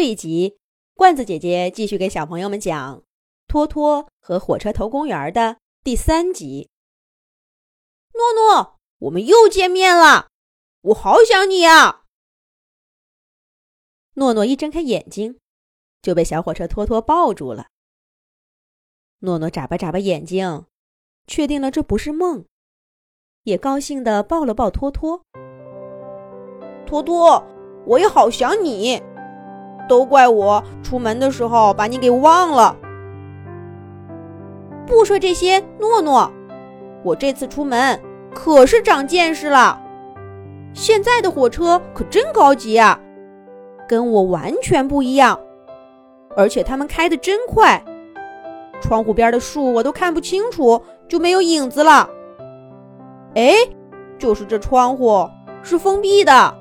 这一集，罐子姐姐继续给小朋友们讲《托托和火车头公园》的第三集。诺诺，我们又见面了，我好想你啊！诺诺一睁开眼睛，就被小火车托托抱住了。诺诺眨巴眨巴眼睛，确定了这不是梦，也高兴地抱了抱托托。托托，我也好想你。都怪我出门的时候把你给忘了。不说这些，诺诺，我这次出门可是长见识了。现在的火车可真高级啊，跟我完全不一样，而且他们开的真快。窗户边的树我都看不清楚，就没有影子了。哎，就是这窗户是封闭的，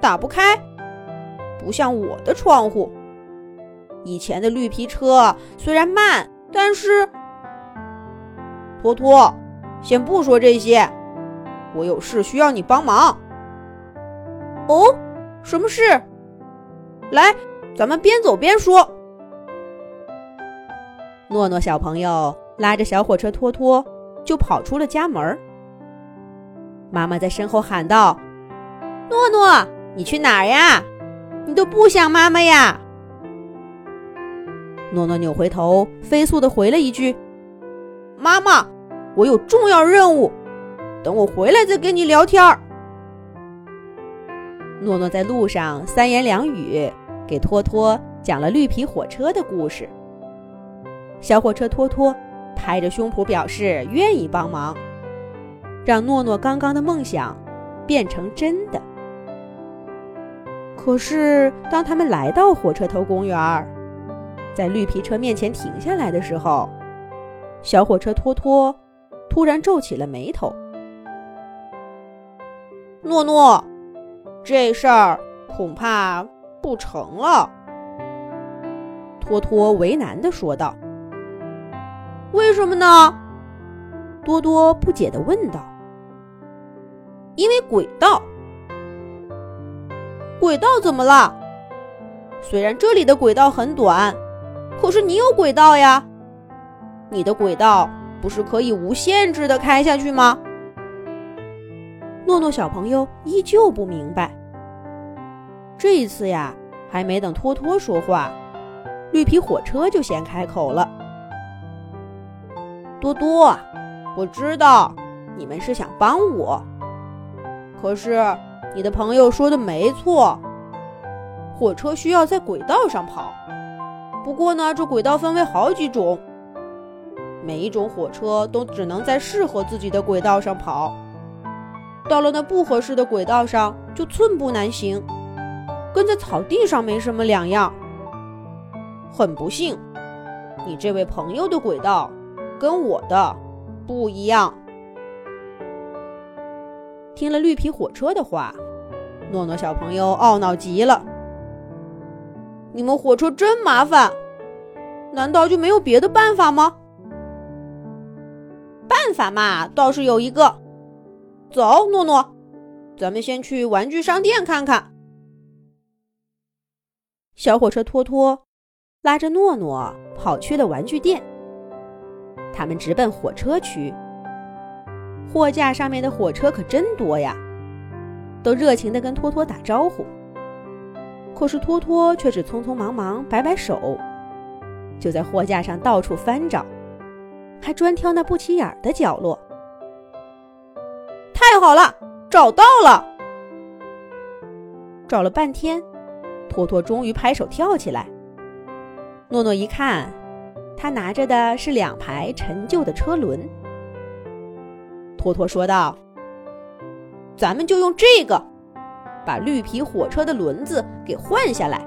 打不开。不像我的窗户。以前的绿皮车虽然慢，但是……托托，先不说这些，我有事需要你帮忙。哦，什么事？来，咱们边走边说。诺诺小朋友拉着小火车托托就跑出了家门。妈妈在身后喊道：“诺诺，你去哪儿呀？”你都不想妈妈呀？诺诺扭回头，飞速的回了一句：“妈妈，我有重要任务，等我回来再跟你聊天。”诺诺在路上三言两语给托托讲了绿皮火车的故事。小火车托托拍着胸脯表示愿意帮忙，让诺诺刚刚的梦想变成真的。可是，当他们来到火车头公园，在绿皮车面前停下来的时候，小火车托托突然皱起了眉头。诺诺，这事儿恐怕不成了。托托为难的说道：“为什么呢？”多多不解的问道：“因为轨道。”轨道怎么了？虽然这里的轨道很短，可是你有轨道呀。你的轨道不是可以无限制的开下去吗？诺诺小朋友依旧不明白。这一次呀，还没等托托说话，绿皮火车就先开口了：“多多，我知道你们是想帮我，可是……”你的朋友说的没错，火车需要在轨道上跑。不过呢，这轨道分为好几种，每一种火车都只能在适合自己的轨道上跑。到了那不合适的轨道上，就寸步难行，跟在草地上没什么两样。很不幸，你这位朋友的轨道跟我的不一样。听了绿皮火车的话。诺诺小朋友懊恼极了：“你们火车真麻烦，难道就没有别的办法吗？”办法嘛，倒是有一个。走，诺诺，咱们先去玩具商店看看。小火车托托拉着诺诺跑去了玩具店。他们直奔火车区，货架上面的火车可真多呀。都热情地跟托托打招呼，可是托托却只匆匆忙忙摆摆手，就在货架上到处翻找，还专挑那不起眼的角落。太好了，找到了！找了半天，托托终于拍手跳起来。诺诺一看，他拿着的是两排陈旧的车轮。托托说道。咱们就用这个，把绿皮火车的轮子给换下来，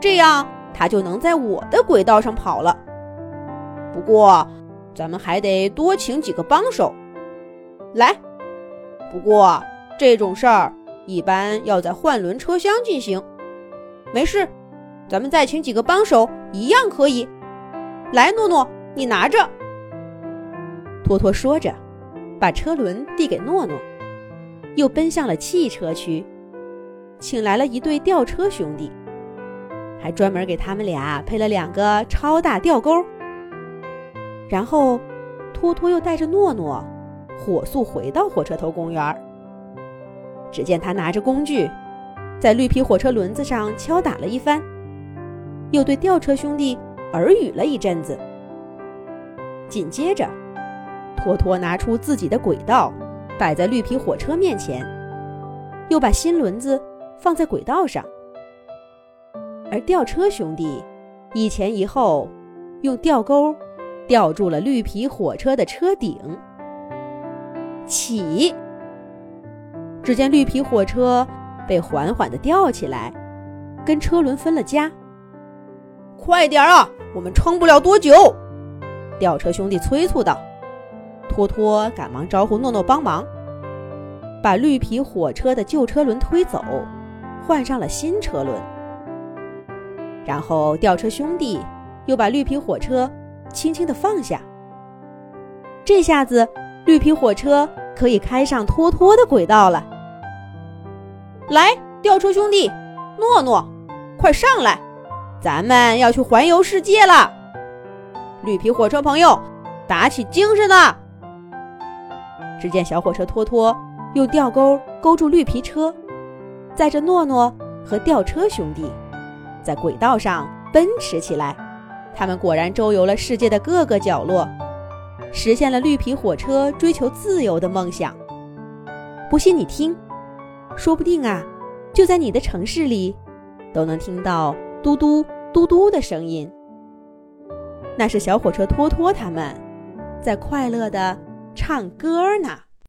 这样它就能在我的轨道上跑了。不过，咱们还得多请几个帮手来。不过这种事儿一般要在换轮车厢进行。没事，咱们再请几个帮手一样可以。来，诺诺，你拿着。托托说着，把车轮递给诺诺。又奔向了汽车区，请来了一对吊车兄弟，还专门给他们俩配了两个超大吊钩。然后，托托又带着诺诺火速回到火车头公园。只见他拿着工具，在绿皮火车轮子上敲打了一番，又对吊车兄弟耳语了一阵子。紧接着，托托拿出自己的轨道，摆在绿皮火车面前，又把新轮子放在轨道上。而吊车兄弟一前一后，用吊钩吊住了绿皮火车的车顶。起！只见绿皮火车被缓缓地吊起来，跟车轮分了家。快点啊，我们撑不了多久！吊车兄弟催促道。托托赶忙招呼诺诺帮忙，把绿皮火车的旧车轮推走，换上了新车轮。然后吊车兄弟又把绿皮火车轻轻地放下。这下子，绿皮火车可以开上托托的轨道了。来，吊车兄弟，诺诺，快上来，咱们要去环游世界了！绿皮火车朋友，打起精神了！只见小火车托托用吊钩勾住绿皮车，载着诺诺和吊车兄弟。在轨道上奔驰起来，他们果然周游了世界的各个角落，实现了绿皮火车追求自由的梦想。不信你听，说不定啊，就在你的城市里，都能听到嘟嘟嘟嘟的声音。那是小火车托托他们在快乐的唱歌呢。